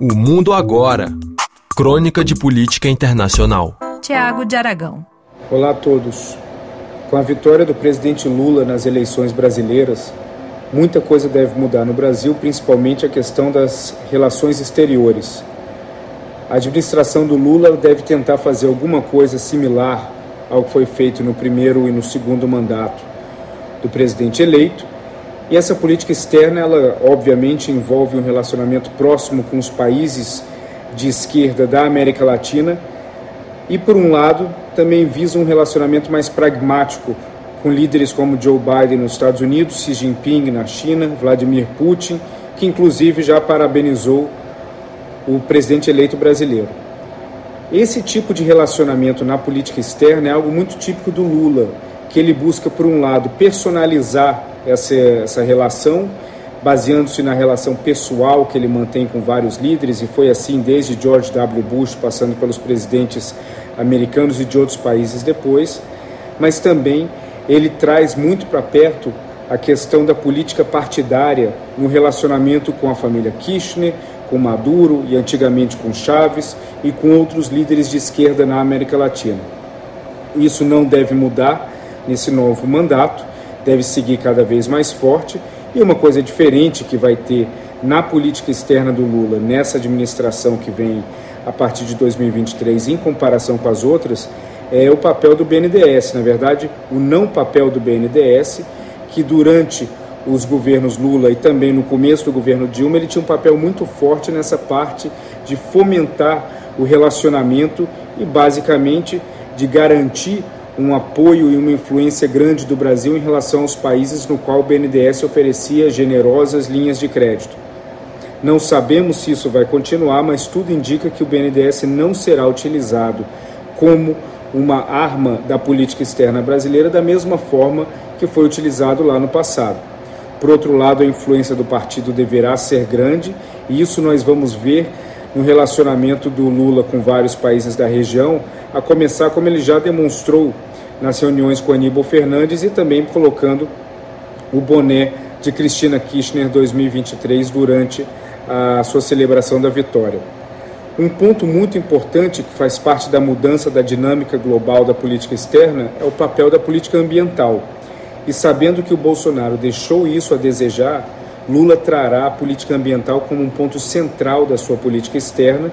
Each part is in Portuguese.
O Mundo Agora. Crônica de Política Internacional. Tiago de Aragão. Olá a todos. Com a vitória do presidente Lula nas eleições brasileiras, muita coisa deve mudar no Brasil, principalmente a questão das relações exteriores. A administração do Lula deve tentar fazer alguma coisa similar ao que foi feito no primeiro e no segundo mandato do presidente eleito e essa política externa, ela obviamente envolve um relacionamento próximo com os países de esquerda da América Latina e, por um lado, também visa um relacionamento mais pragmático com líderes como Joe Biden nos Estados Unidos, Xi Jinping na China, Vladimir Putin, que inclusive já parabenizou o presidente eleito brasileiro. Esse tipo de relacionamento na política externa é algo muito típico do Lula, que ele busca, por um lado, personalizar essa, essa relação, baseando-se na relação pessoal que ele mantém com vários líderes, e foi assim desde George W. Bush, passando pelos presidentes americanos e de outros países depois, mas também ele traz muito para perto a questão da política partidária no relacionamento com a família Kirchner, com Maduro e antigamente com Chaves e com outros líderes de esquerda na América Latina. Isso não deve mudar nesse novo mandato, deve seguir cada vez mais forte. E uma coisa diferente que vai ter na política externa do Lula, nessa administração que vem a partir de 2023, em comparação com as outras, é o papel do BNDES. Na verdade, o não papel do BNDES, que durante os governos Lula e também no começo do governo Dilma, ele tinha um papel muito forte nessa parte de fomentar o relacionamento e, basicamente, de garantir um apoio e uma influência grande do Brasil em relação aos países no qual o BNDES oferecia generosas linhas de crédito. Não sabemos se isso vai continuar, mas tudo indica que o BNDES não será utilizado como uma arma da política externa brasileira da mesma forma que foi utilizado lá no passado. Por outro lado, a influência do partido deverá ser grande, e isso nós vamos ver no relacionamento do Lula com vários países da região, a começar como ele já demonstrou nas reuniões com Aníbal Fernandes e também colocando o boné de Cristina Kirchner 2023 durante a sua celebração da vitória. Um ponto muito importante que faz parte da mudança da dinâmica global da política externa é o papel da política ambiental. E sabendo que o Bolsonaro deixou isso a desejar, Lula trará a política ambiental como um ponto central da sua política externa.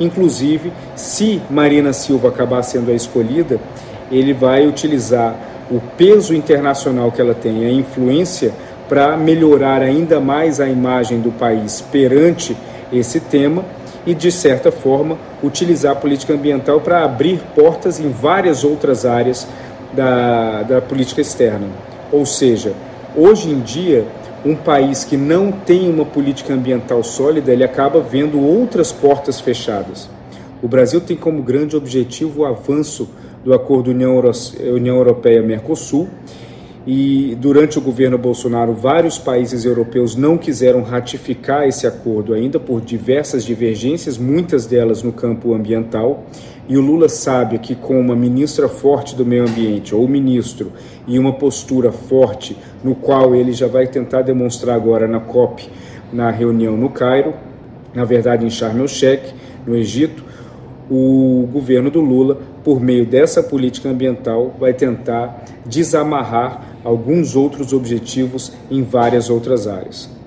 Inclusive, se Marina Silva acabar sendo a escolhida, ele vai utilizar o peso internacional que ela tem, a influência, para melhorar ainda mais a imagem do país perante esse tema e, de certa forma, utilizar a política ambiental para abrir portas em várias outras áreas da, da política externa. Ou seja, hoje em dia, um país que não tem uma política ambiental sólida, ele acaba vendo outras portas fechadas. O Brasil tem como grande objetivo o avanço do acordo União, Europeia-Mercosul. E durante o governo Bolsonaro, vários países europeus não quiseram ratificar esse acordo ainda por diversas divergências, muitas delas no campo ambiental. E o Lula sabe que, com uma ministra forte do meio ambiente, ou ministro, e uma postura forte, no qual ele já vai tentar demonstrar agora na COP, na reunião no Cairo, na verdade em Sharm el-Sheikh, no Egito, o governo do Lula, por meio dessa política ambiental, vai tentar desamarrar alguns outros objetivos em várias outras áreas.